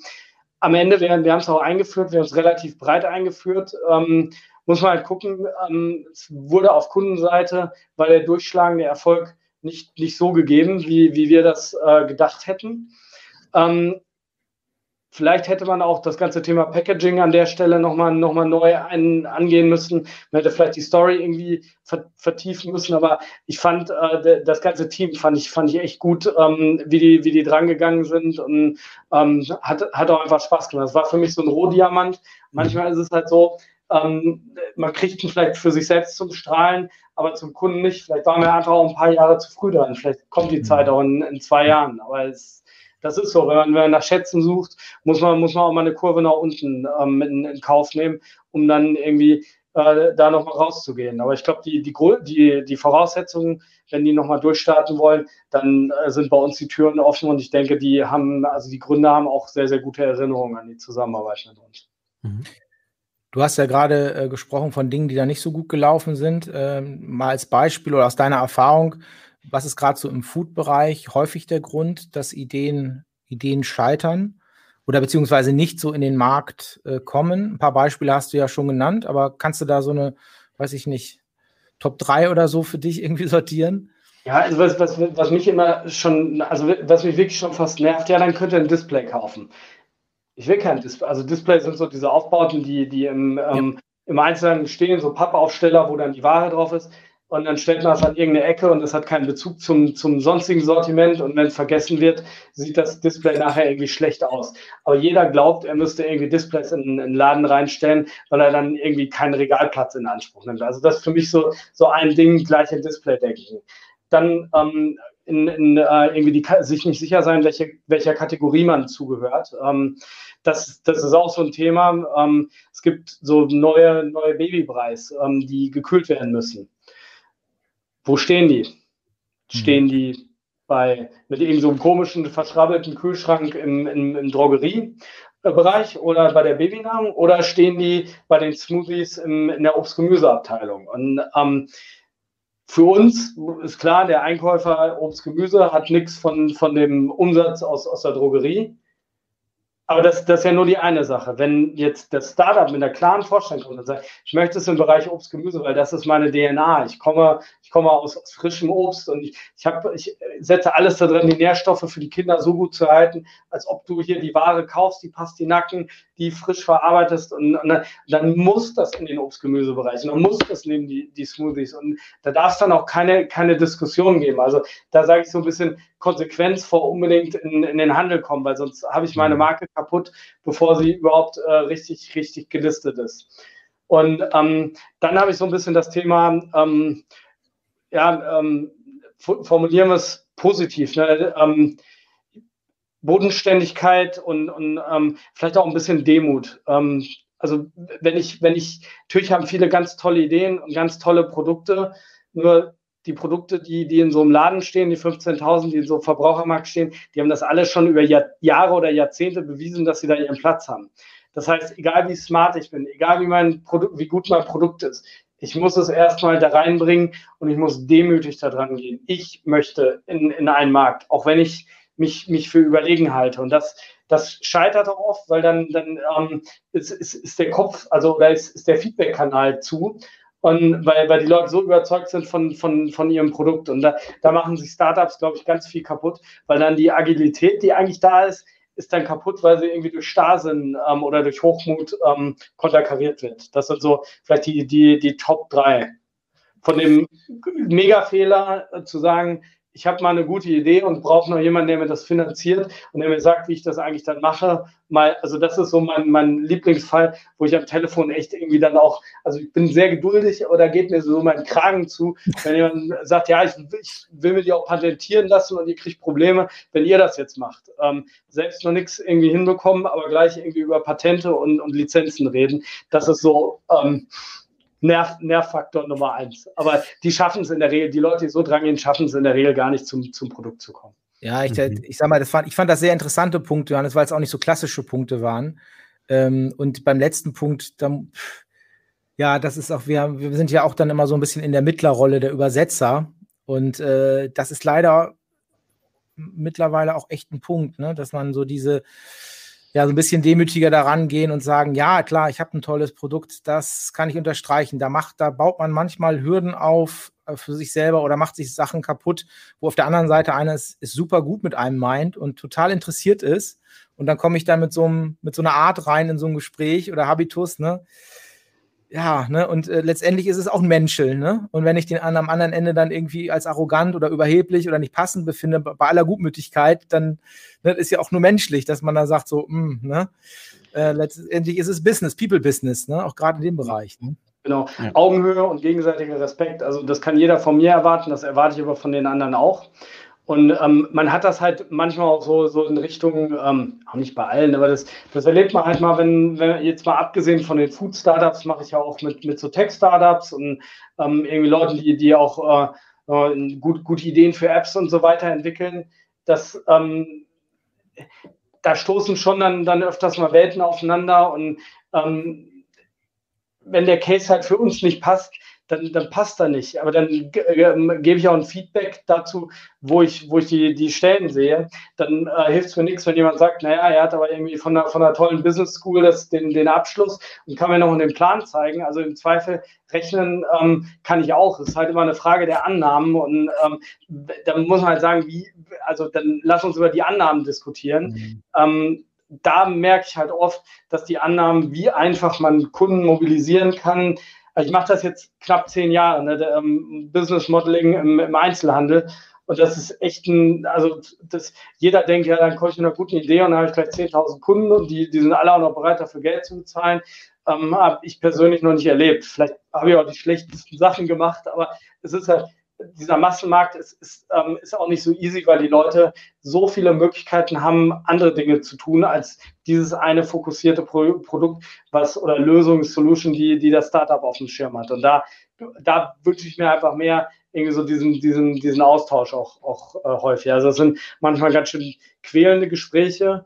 am Ende, wir, wir haben es auch eingeführt, wir haben es relativ breit eingeführt. Ähm, muss man halt gucken, ähm, es wurde auf Kundenseite, weil der durchschlagende Erfolg nicht, nicht so gegeben, wie, wie wir das äh, gedacht hätten. Ähm, Vielleicht hätte man auch das ganze Thema Packaging an der Stelle nochmal noch mal neu ein, angehen müssen. Man hätte vielleicht die Story irgendwie vertiefen müssen, aber ich fand äh, das ganze Team fand ich, fand ich echt gut, ähm, wie, die, wie die drangegangen sind und ähm, hat, hat auch einfach Spaß gemacht. Das war für mich so ein Rohdiamant. Manchmal ist es halt so, ähm, man kriegt ihn vielleicht für sich selbst zum Strahlen, aber zum Kunden nicht. Vielleicht waren wir einfach auch ein paar Jahre zu früh dran. Vielleicht kommt die Zeit auch in, in zwei Jahren, aber es das ist so, wenn man, wenn man nach Schätzen sucht, muss man, muss man auch mal eine Kurve nach unten ähm, in, in Kauf nehmen, um dann irgendwie äh, da nochmal rauszugehen. Aber ich glaube, die, die, die, die Voraussetzungen, wenn die nochmal durchstarten wollen, dann äh, sind bei uns die Türen offen und ich denke, die haben, also die Gründer haben auch sehr, sehr gute Erinnerungen an die Zusammenarbeit mit uns. Mhm. Du hast ja gerade äh, gesprochen von Dingen, die da nicht so gut gelaufen sind. Ähm, mal als Beispiel oder aus deiner Erfahrung, was ist gerade so im Food-Bereich häufig der Grund, dass Ideen, Ideen scheitern? oder beziehungsweise nicht so in den Markt äh, kommen. Ein paar Beispiele hast du ja schon genannt, aber kannst du da so eine, weiß ich nicht, Top 3 oder so für dich irgendwie sortieren? Ja, also was, was, was mich immer schon, also was mich wirklich schon fast nervt, ja, dann könnt ihr ein Display kaufen. Ich will kein Display. Also Displays sind so diese Aufbauten, die, die im, ähm, im Einzelnen stehen, so Pappaufsteller, wo dann die Ware drauf ist und dann stellt man es an irgendeine Ecke und es hat keinen Bezug zum, zum sonstigen Sortiment und wenn es vergessen wird, sieht das Display nachher irgendwie schlecht aus. Aber jeder glaubt, er müsste irgendwie Displays in, einen Laden reinstellen, weil er dann irgendwie keinen Regalplatz in Anspruch nimmt. Also das ist für mich so, so ein Ding, gleich ein Display denken. Dann ähm, in, in äh, irgendwie die, sich nicht sicher sein, welche, welcher Kategorie man zugehört. Ähm, das, das ist auch so ein Thema. Ähm, es gibt so neue, neue Babybreis, ähm, die gekühlt werden müssen. Wo stehen die? Stehen die bei mit irgend so einem komischen, verschrabbelten Kühlschrank im, im, im Drogeriebereich oder bei der Babynahrung oder stehen die bei den Smoothies im, in der Obst-Gemüse-Abteilung? Und ähm, für uns ist klar, der Einkäufer Obst-Gemüse hat nichts von, von dem Umsatz aus, aus der Drogerie. Aber das, das ist ja nur die eine Sache. Wenn jetzt das Startup mit einer klaren Vorstellung kommt und sagt, ich möchte es im Bereich Obst, Gemüse, weil das ist meine DNA. Ich komme, ich komme aus, aus frischem Obst und ich, ich, hab, ich setze alles da drin, die Nährstoffe für die Kinder so gut zu halten, als ob du hier die Ware kaufst, die Pastinaken, die frisch verarbeitest und, und dann, dann, muss das in den Obst-Gemüse-Bereich und dann muss das neben die, die Smoothies und da darf es dann auch keine, keine Diskussion geben. Also da sage ich so ein bisschen Konsequenz vor unbedingt in, in den Handel kommen, weil sonst habe ich meine mhm. Marke kaputt, bevor sie überhaupt äh, richtig, richtig gelistet ist. Und ähm, dann habe ich so ein bisschen das Thema, ähm, ja, ähm, formulieren wir es positiv, ne? Ähm, Bodenständigkeit und, und ähm, vielleicht auch ein bisschen Demut. Ähm, also wenn ich, wenn ich, natürlich haben viele ganz tolle Ideen und ganz tolle Produkte, nur die Produkte, die, die in so einem Laden stehen, die 15.000, die in so einem Verbrauchermarkt stehen, die haben das alle schon über Jahr, Jahre oder Jahrzehnte bewiesen, dass sie da ihren Platz haben. Das heißt, egal wie smart ich bin, egal wie mein Produkt, wie gut mein Produkt ist, ich muss es erstmal da reinbringen und ich muss demütig da dran gehen. Ich möchte in, in einen Markt, auch wenn ich mich, mich für überlegen halte. Und das, das scheitert auch oft, weil dann, dann ähm, ist, ist, ist der Kopf, also da ist, ist der Feedback-Kanal zu. Und weil, weil die Leute so überzeugt sind von, von, von ihrem Produkt. Und da, da machen sich Startups, glaube ich, ganz viel kaputt, weil dann die Agilität, die eigentlich da ist, ist dann kaputt, weil sie irgendwie durch Starrsinn ähm, oder durch Hochmut ähm, konterkariert wird. Das sind so vielleicht die, die, die Top 3. Von dem Mega-Fehler äh, zu sagen, ich habe mal eine gute Idee und brauche noch jemanden, der mir das finanziert und der mir sagt, wie ich das eigentlich dann mache. Mal, also das ist so mein, mein Lieblingsfall, wo ich am Telefon echt irgendwie dann auch, also ich bin sehr geduldig oder geht mir so mein Kragen zu, wenn jemand sagt, ja, ich, ich will mir die auch patentieren lassen und ihr kriegt Probleme, wenn ihr das jetzt macht. Ähm, selbst noch nichts irgendwie hinbekommen, aber gleich irgendwie über Patente und, und Lizenzen reden. Das ist so, ähm, Nerv, Nervfaktor Nummer eins. Aber die schaffen es in der Regel, die Leute, die so dran schaffen es in der Regel gar nicht zum, zum Produkt zu kommen. Ja, ich, mhm. ich sag mal, das fand, ich fand das sehr interessante Punkte, Johannes, weil es auch nicht so klassische Punkte waren. Ähm, und beim letzten Punkt, dann, ja, das ist auch, wir, wir sind ja auch dann immer so ein bisschen in der Mittlerrolle der Übersetzer. Und äh, das ist leider mittlerweile auch echt ein Punkt, ne? dass man so diese, ja, so ein bisschen demütiger daran gehen und sagen, ja, klar, ich habe ein tolles Produkt, das kann ich unterstreichen. Da macht, da baut man manchmal Hürden auf äh, für sich selber oder macht sich Sachen kaputt, wo auf der anderen Seite einer ist, ist super gut mit einem meint und total interessiert ist. Und dann komme ich da mit so, einem, mit so einer Art rein in so ein Gespräch oder Habitus, ne? Ja, ne, und äh, letztendlich ist es auch ein Menschel, ne? Und wenn ich den an, am anderen Ende dann irgendwie als arrogant oder überheblich oder nicht passend befinde, bei aller Gutmütigkeit, dann ne, ist ja auch nur menschlich, dass man da sagt, so, mh, hm, ne? Äh, letztendlich ist es Business, People-Business, ne? Auch gerade in dem Bereich. Ne? Genau, ja. Augenhöhe und gegenseitiger Respekt. Also das kann jeder von mir erwarten, das erwarte ich aber von den anderen auch. Und ähm, man hat das halt manchmal auch so, so in Richtung, ähm, auch nicht bei allen, aber das, das erlebt man halt mal, wenn, wenn jetzt mal abgesehen von den Food-Startups, mache ich ja auch mit, mit so Tech-Startups und ähm, irgendwie Leuten, die, die auch äh, äh, gut, gute Ideen für Apps und so weiter entwickeln, dass ähm, da stoßen schon dann, dann öfters mal Welten aufeinander und ähm, wenn der Case halt für uns nicht passt, dann, dann passt da nicht. Aber dann äh, gebe ich auch ein Feedback dazu, wo ich, wo ich die, die Stellen sehe. Dann äh, hilft es mir nichts, wenn jemand sagt, naja, er hat aber irgendwie von einer, von einer tollen Business School das, den, den Abschluss und kann mir noch den Plan zeigen. Also im Zweifel rechnen ähm, kann ich auch. Es ist halt immer eine Frage der Annahmen und ähm, da muss man halt sagen, wie, also dann lass uns über die Annahmen diskutieren. Mhm. Ähm, da merke ich halt oft, dass die Annahmen, wie einfach man Kunden mobilisieren kann, also ich mache das jetzt knapp zehn Jahre, ne, der, ähm, Business Modeling im, im, Einzelhandel. Und das ist echt ein, also das, jeder denkt, ja, dann komme ich mit einer guten Idee und dann habe ich gleich 10.000 Kunden und die, die sind alle auch noch bereit, dafür Geld zu bezahlen. Ähm, habe ich persönlich noch nicht erlebt. Vielleicht habe ich auch die schlechtesten Sachen gemacht, aber es ist halt, dieser Massenmarkt ist, ist, ähm, ist auch nicht so easy, weil die Leute so viele Möglichkeiten haben, andere Dinge zu tun, als dieses eine fokussierte Pro Produkt, was oder Lösung, Solution, die, die das Startup auf dem Schirm hat. Und da, da wünsche ich mir einfach mehr irgendwie so diesen, diesen, diesen Austausch auch, auch äh, häufig. Also es sind manchmal ganz schön quälende Gespräche,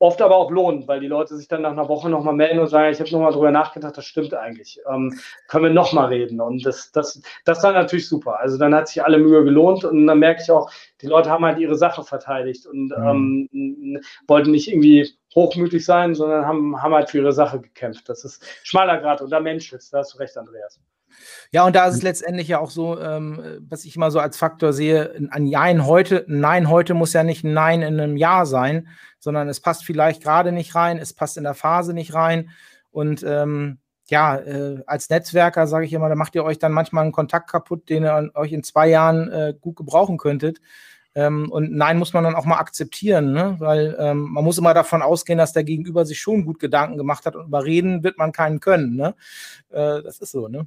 Oft aber auch lohnt, weil die Leute sich dann nach einer Woche nochmal melden und sagen, ich habe nochmal drüber nachgedacht, das stimmt eigentlich. Ähm, können wir nochmal reden? Und das, das, das war natürlich super. Also dann hat sich alle Mühe gelohnt und dann merke ich auch, die Leute haben halt ihre Sache verteidigt und mhm. ähm, wollten nicht irgendwie hochmütig sein, sondern haben, haben halt für ihre Sache gekämpft. Das ist schmaler Grad und da Mensch ist. Da hast du recht, Andreas. Ja, und da ist es letztendlich ja auch so, ähm, was ich immer so als Faktor sehe, ein Nein heute, ein Nein heute muss ja nicht ein Nein in einem Jahr sein, sondern es passt vielleicht gerade nicht rein, es passt in der Phase nicht rein. Und ähm, ja, äh, als Netzwerker sage ich immer, da macht ihr euch dann manchmal einen Kontakt kaputt, den ihr euch in zwei Jahren äh, gut gebrauchen könntet. Ähm, und Nein muss man dann auch mal akzeptieren, ne? weil ähm, man muss immer davon ausgehen, dass der Gegenüber sich schon gut Gedanken gemacht hat und überreden wird man keinen können. Ne? Äh, das ist so, ne?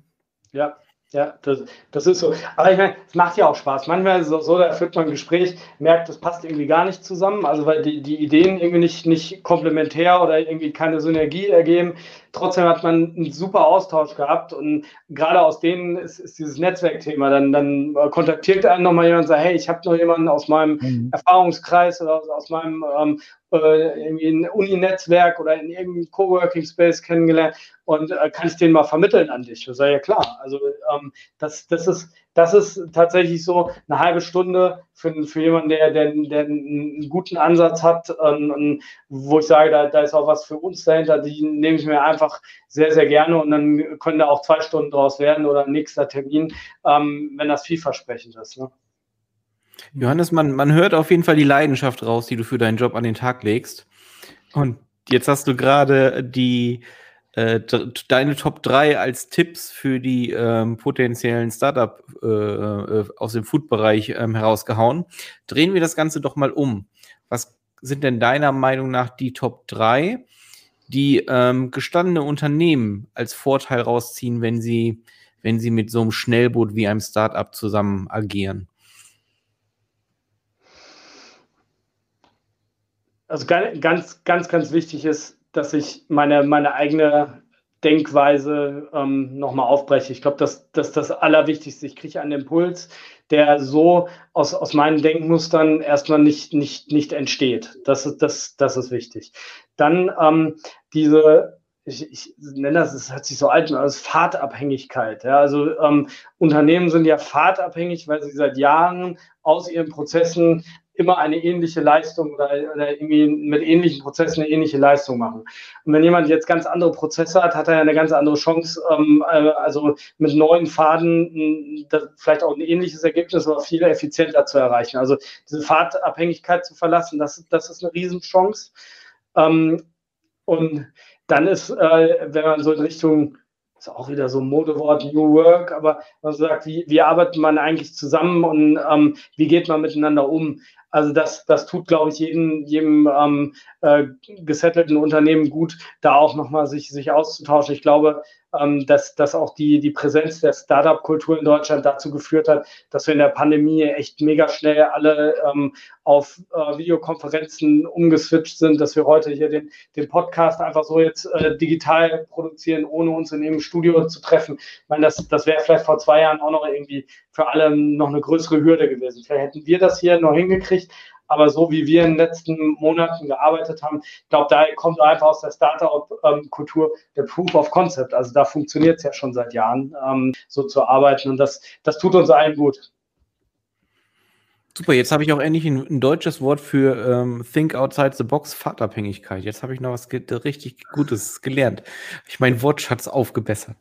Ja, ja, das, das ist so. Aber ich meine, es macht ja auch Spaß. Manchmal es so, da führt man ein Gespräch, merkt, das passt irgendwie gar nicht zusammen, also weil die, die Ideen irgendwie nicht, nicht komplementär oder irgendwie keine Synergie ergeben. Trotzdem hat man einen super Austausch gehabt und gerade aus denen ist, ist dieses Netzwerkthema. Dann, dann kontaktiert einen nochmal jemand und sagt, hey, ich habe noch jemanden aus meinem mhm. Erfahrungskreis oder aus, aus meinem ähm, äh, irgendwie Uni-Netzwerk oder in irgendeinem Coworking-Space kennengelernt und äh, kann ich den mal vermitteln an dich? Das sei ja klar. Also ähm, das, das, ist, das ist tatsächlich so eine halbe Stunde für, für jemanden, der, der, der einen guten Ansatz hat, ähm, wo ich sage, da, da ist auch was für uns dahinter, die nehme ich mir einfach sehr, sehr gerne und dann können da auch zwei Stunden draus werden oder ein nächster Termin, ähm, wenn das vielversprechend ist. Ne? Johannes, man, man hört auf jeden Fall die Leidenschaft raus, die du für deinen Job an den Tag legst. Und jetzt hast du gerade die äh, deine Top 3 als Tipps für die ähm, potenziellen Startup äh, äh, aus dem Food-Bereich ähm, herausgehauen. Drehen wir das Ganze doch mal um. Was sind denn deiner Meinung nach die Top 3, die ähm, gestandene Unternehmen als Vorteil rausziehen, wenn sie, wenn sie mit so einem Schnellboot wie einem Startup zusammen agieren? Also ganz, ganz, ganz wichtig ist, dass ich meine, meine eigene Denkweise ähm, nochmal aufbreche. Ich glaube, das, das ist das Allerwichtigste. Ich kriege einen Impuls, der so aus, aus meinen Denkmustern erstmal nicht, nicht, nicht entsteht. Das ist, das, das ist wichtig. Dann ähm, diese, ich, ich nenne das, es hört sich so alt als Fahrtabhängigkeit. Ja, also ähm, Unternehmen sind ja fahrtabhängig, weil sie seit Jahren aus ihren Prozessen immer eine ähnliche Leistung oder, oder, irgendwie mit ähnlichen Prozessen eine ähnliche Leistung machen. Und wenn jemand jetzt ganz andere Prozesse hat, hat er eine ganz andere Chance, ähm, äh, also mit neuen Faden das, vielleicht auch ein ähnliches Ergebnis, aber viel effizienter zu erreichen. Also diese Fahrtabhängigkeit zu verlassen, das, das ist eine Riesenchance. Ähm, und dann ist, äh, wenn man so in Richtung ist auch wieder so ein Modewort, New Work, aber man sagt, wie, wie arbeitet man eigentlich zusammen und ähm, wie geht man miteinander um? Also das, das tut, glaube ich, jedem, jedem ähm, äh, gesettelten Unternehmen gut, da auch nochmal sich, sich auszutauschen. Ich glaube, ähm, dass, dass auch die, die Präsenz der Startup-Kultur in Deutschland dazu geführt hat, dass wir in der Pandemie echt mega schnell alle ähm, auf äh, Videokonferenzen umgeswitcht sind, dass wir heute hier den, den Podcast einfach so jetzt äh, digital produzieren, ohne uns in einem Studio zu treffen. Ich meine, das, das wäre vielleicht vor zwei Jahren auch noch irgendwie für alle noch eine größere Hürde gewesen. Vielleicht hätten wir das hier noch hingekriegt, aber so wie wir in den letzten Monaten gearbeitet haben, ich glaube, da kommt einfach aus der Startup-Kultur der Proof of Concept. Also da funktioniert es ja schon seit Jahren, ähm, so zu arbeiten und das, das tut uns allen gut. Super, jetzt habe ich auch endlich ein, ein deutsches Wort für ähm, Think Outside the Box, Fahrtabhängigkeit. Jetzt habe ich noch was richtig Gutes gelernt. Ich meinen Wortschatz aufgebessert.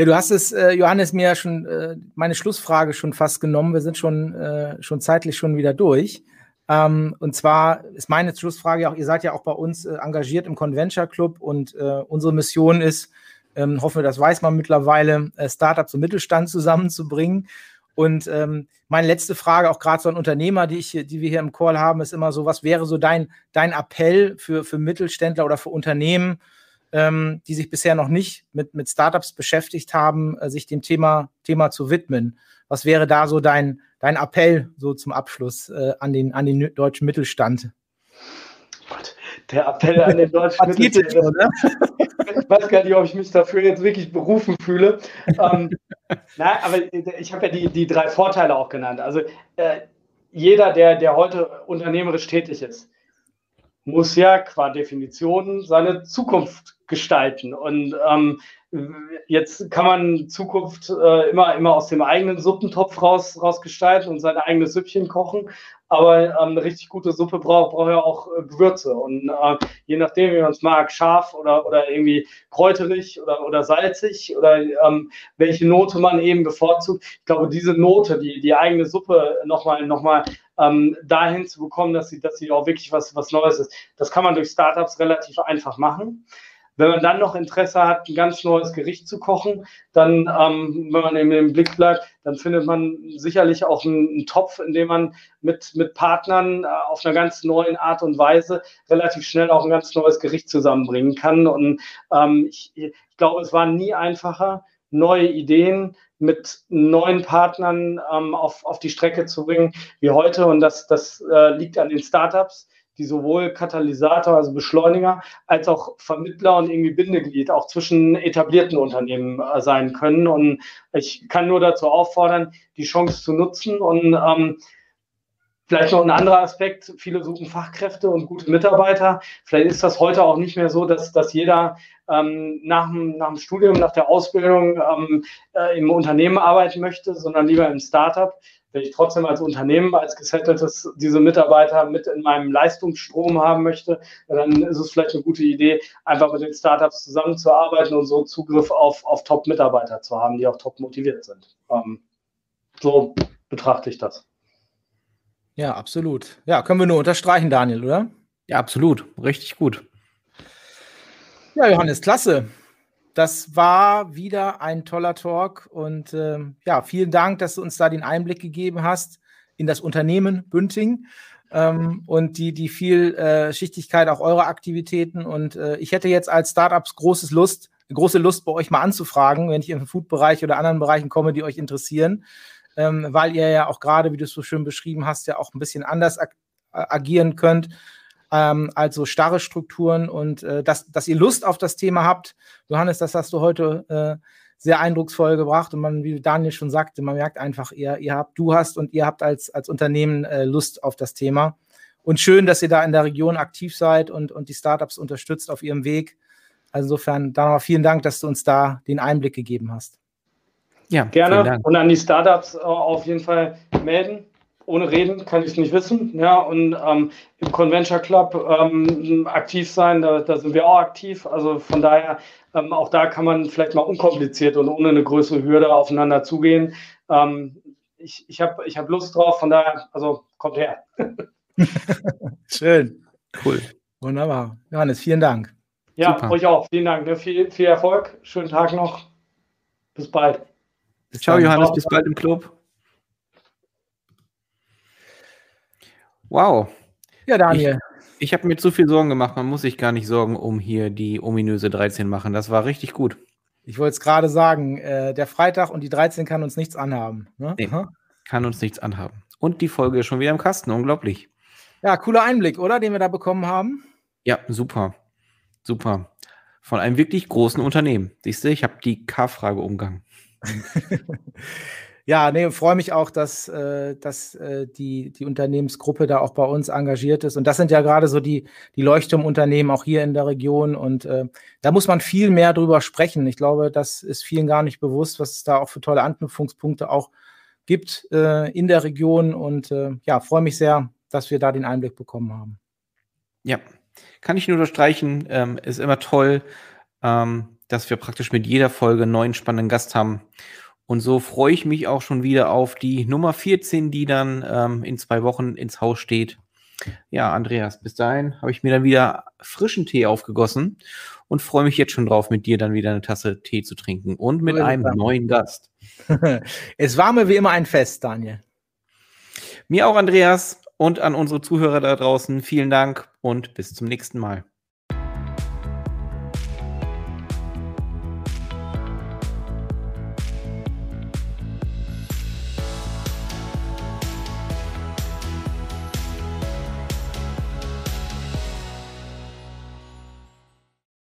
Ja, du hast es, äh, Johannes, mir schon äh, meine Schlussfrage schon fast genommen. Wir sind schon, äh, schon zeitlich schon wieder durch. Ähm, und zwar ist meine Schlussfrage auch, ihr seid ja auch bei uns äh, engagiert im Conventure Club und äh, unsere Mission ist, ähm, hoffen wir, das weiß man mittlerweile, äh, Startups und Mittelstand zusammenzubringen. Und ähm, meine letzte Frage, auch gerade so ein Unternehmer, die, ich, die wir hier im Call haben, ist immer so, was wäre so dein, dein Appell für, für Mittelständler oder für Unternehmen, ähm, die sich bisher noch nicht mit, mit Startups beschäftigt haben, äh, sich dem Thema, Thema zu widmen? Was wäre da so dein, dein Appell so zum Abschluss äh, an, den, an den deutschen Mittelstand? Gott, der Appell an den deutschen Mittelstand. Ne? ich weiß gar nicht, ob ich mich dafür jetzt wirklich berufen fühle. ähm, na, aber ich habe ja die, die drei Vorteile auch genannt. Also äh, jeder, der, der heute unternehmerisch tätig ist, muss ja qua Definition seine Zukunft gestalten. Und ähm, jetzt kann man Zukunft äh, immer, immer aus dem eigenen Suppentopf raus, rausgestalten und sein eigenes Süppchen kochen. Aber ähm, eine richtig gute Suppe braucht, braucht ja auch äh, Gewürze. Und äh, je nachdem, wie man es mag, scharf oder, oder irgendwie kräuterig oder, oder salzig oder ähm, welche Note man eben bevorzugt. Ich glaube, diese Note, die, die eigene Suppe nochmal noch mal, ähm, dahin zu bekommen, dass sie, dass sie auch wirklich was, was Neues ist, das kann man durch Startups relativ einfach machen. Wenn man dann noch Interesse hat, ein ganz neues Gericht zu kochen, dann, ähm, wenn man eben im Blick bleibt, dann findet man sicherlich auch einen, einen Topf, in dem man mit, mit Partnern äh, auf einer ganz neuen Art und Weise relativ schnell auch ein ganz neues Gericht zusammenbringen kann. Und ähm, ich, ich glaube, es war nie einfacher, neue Ideen mit neuen Partnern ähm, auf, auf die Strecke zu bringen wie heute. Und das, das äh, liegt an den Startups die sowohl Katalysator, also Beschleuniger, als auch Vermittler und irgendwie Bindeglied auch zwischen etablierten Unternehmen äh, sein können. Und ich kann nur dazu auffordern, die Chance zu nutzen und ähm, Vielleicht noch ein anderer Aspekt, viele suchen Fachkräfte und gute Mitarbeiter. Vielleicht ist das heute auch nicht mehr so, dass, dass jeder ähm, nach, dem, nach dem Studium, nach der Ausbildung ähm, äh, im Unternehmen arbeiten möchte, sondern lieber im Startup wenn ich trotzdem als Unternehmen, als gesetteltes diese Mitarbeiter mit in meinem Leistungsstrom haben möchte, dann ist es vielleicht eine gute Idee, einfach mit den Startups zusammenzuarbeiten und so Zugriff auf, auf Top-Mitarbeiter zu haben, die auch top motiviert sind. Ähm, so betrachte ich das. Ja, absolut. Ja, können wir nur unterstreichen, Daniel, oder? Ja, absolut. Richtig gut. Ja, Johannes, klasse. Das war wieder ein toller Talk und äh, ja, vielen Dank, dass du uns da den Einblick gegeben hast in das Unternehmen Bünding ähm, und die, die Vielschichtigkeit äh, auch eurer Aktivitäten. Und äh, ich hätte jetzt als Startups großes Lust, große Lust, bei euch mal anzufragen, wenn ich im Food-Bereich oder anderen Bereichen komme, die euch interessieren, ähm, weil ihr ja auch gerade, wie du es so schön beschrieben hast, ja auch ein bisschen anders ag agieren könnt ähm, also starre Strukturen und äh, dass, dass ihr Lust auf das Thema habt. Johannes, das hast du heute äh, sehr eindrucksvoll gebracht und man, wie Daniel schon sagte, man merkt einfach, ihr, ihr habt, du hast und ihr habt als, als Unternehmen äh, Lust auf das Thema. Und schön, dass ihr da in der Region aktiv seid und, und die Startups unterstützt auf ihrem Weg. Also insofern, da nochmal vielen Dank, dass du uns da den Einblick gegeben hast. Ja, gerne. Und an die Startups auf jeden Fall melden ohne Reden kann ich es nicht wissen. Ja, und ähm, im Conventure Club ähm, aktiv sein, da, da, sind wir auch aktiv. Also von daher, ähm, auch da kann man vielleicht mal unkompliziert und ohne eine größere Hürde aufeinander zugehen. Ähm, ich ich habe ich hab Lust drauf, von daher, also kommt her. Schön. Cool. Wunderbar. Johannes, vielen Dank. Ja, Super. euch auch. Vielen Dank. Ne? Viel, viel Erfolg. Schönen Tag noch. Bis bald. Ciao, Johannes. Bis bald im Club. Wow. Ja, Daniel. Ich, ich habe mir zu viel Sorgen gemacht. Man muss sich gar nicht sorgen um hier die ominöse 13 machen. Das war richtig gut. Ich wollte es gerade sagen, äh, der Freitag und die 13 kann uns nichts anhaben. Ne? Nee, kann uns nichts anhaben. Und die Folge ist schon wieder im Kasten. Unglaublich. Ja, cooler Einblick, oder? Den wir da bekommen haben. Ja, super. Super. Von einem wirklich großen Unternehmen. Siehst du, ich habe die K-Frage umgangen. Ja, nee, freue mich auch, dass, äh, dass äh, die, die Unternehmensgruppe da auch bei uns engagiert ist. Und das sind ja gerade so die, die Leuchtturmunternehmen auch hier in der Region. Und äh, da muss man viel mehr drüber sprechen. Ich glaube, das ist vielen gar nicht bewusst, was es da auch für tolle Anknüpfungspunkte auch gibt äh, in der Region. Und äh, ja, freue mich sehr, dass wir da den Einblick bekommen haben. Ja, kann ich nur unterstreichen. Ähm, ist immer toll, ähm, dass wir praktisch mit jeder Folge einen neuen spannenden Gast haben. Und so freue ich mich auch schon wieder auf die Nummer 14, die dann ähm, in zwei Wochen ins Haus steht. Ja, Andreas, bis dahin habe ich mir dann wieder frischen Tee aufgegossen und freue mich jetzt schon drauf, mit dir dann wieder eine Tasse Tee zu trinken und mit einem neuen Gast. es war mir wie immer ein Fest, Daniel. Mir auch, Andreas, und an unsere Zuhörer da draußen vielen Dank und bis zum nächsten Mal.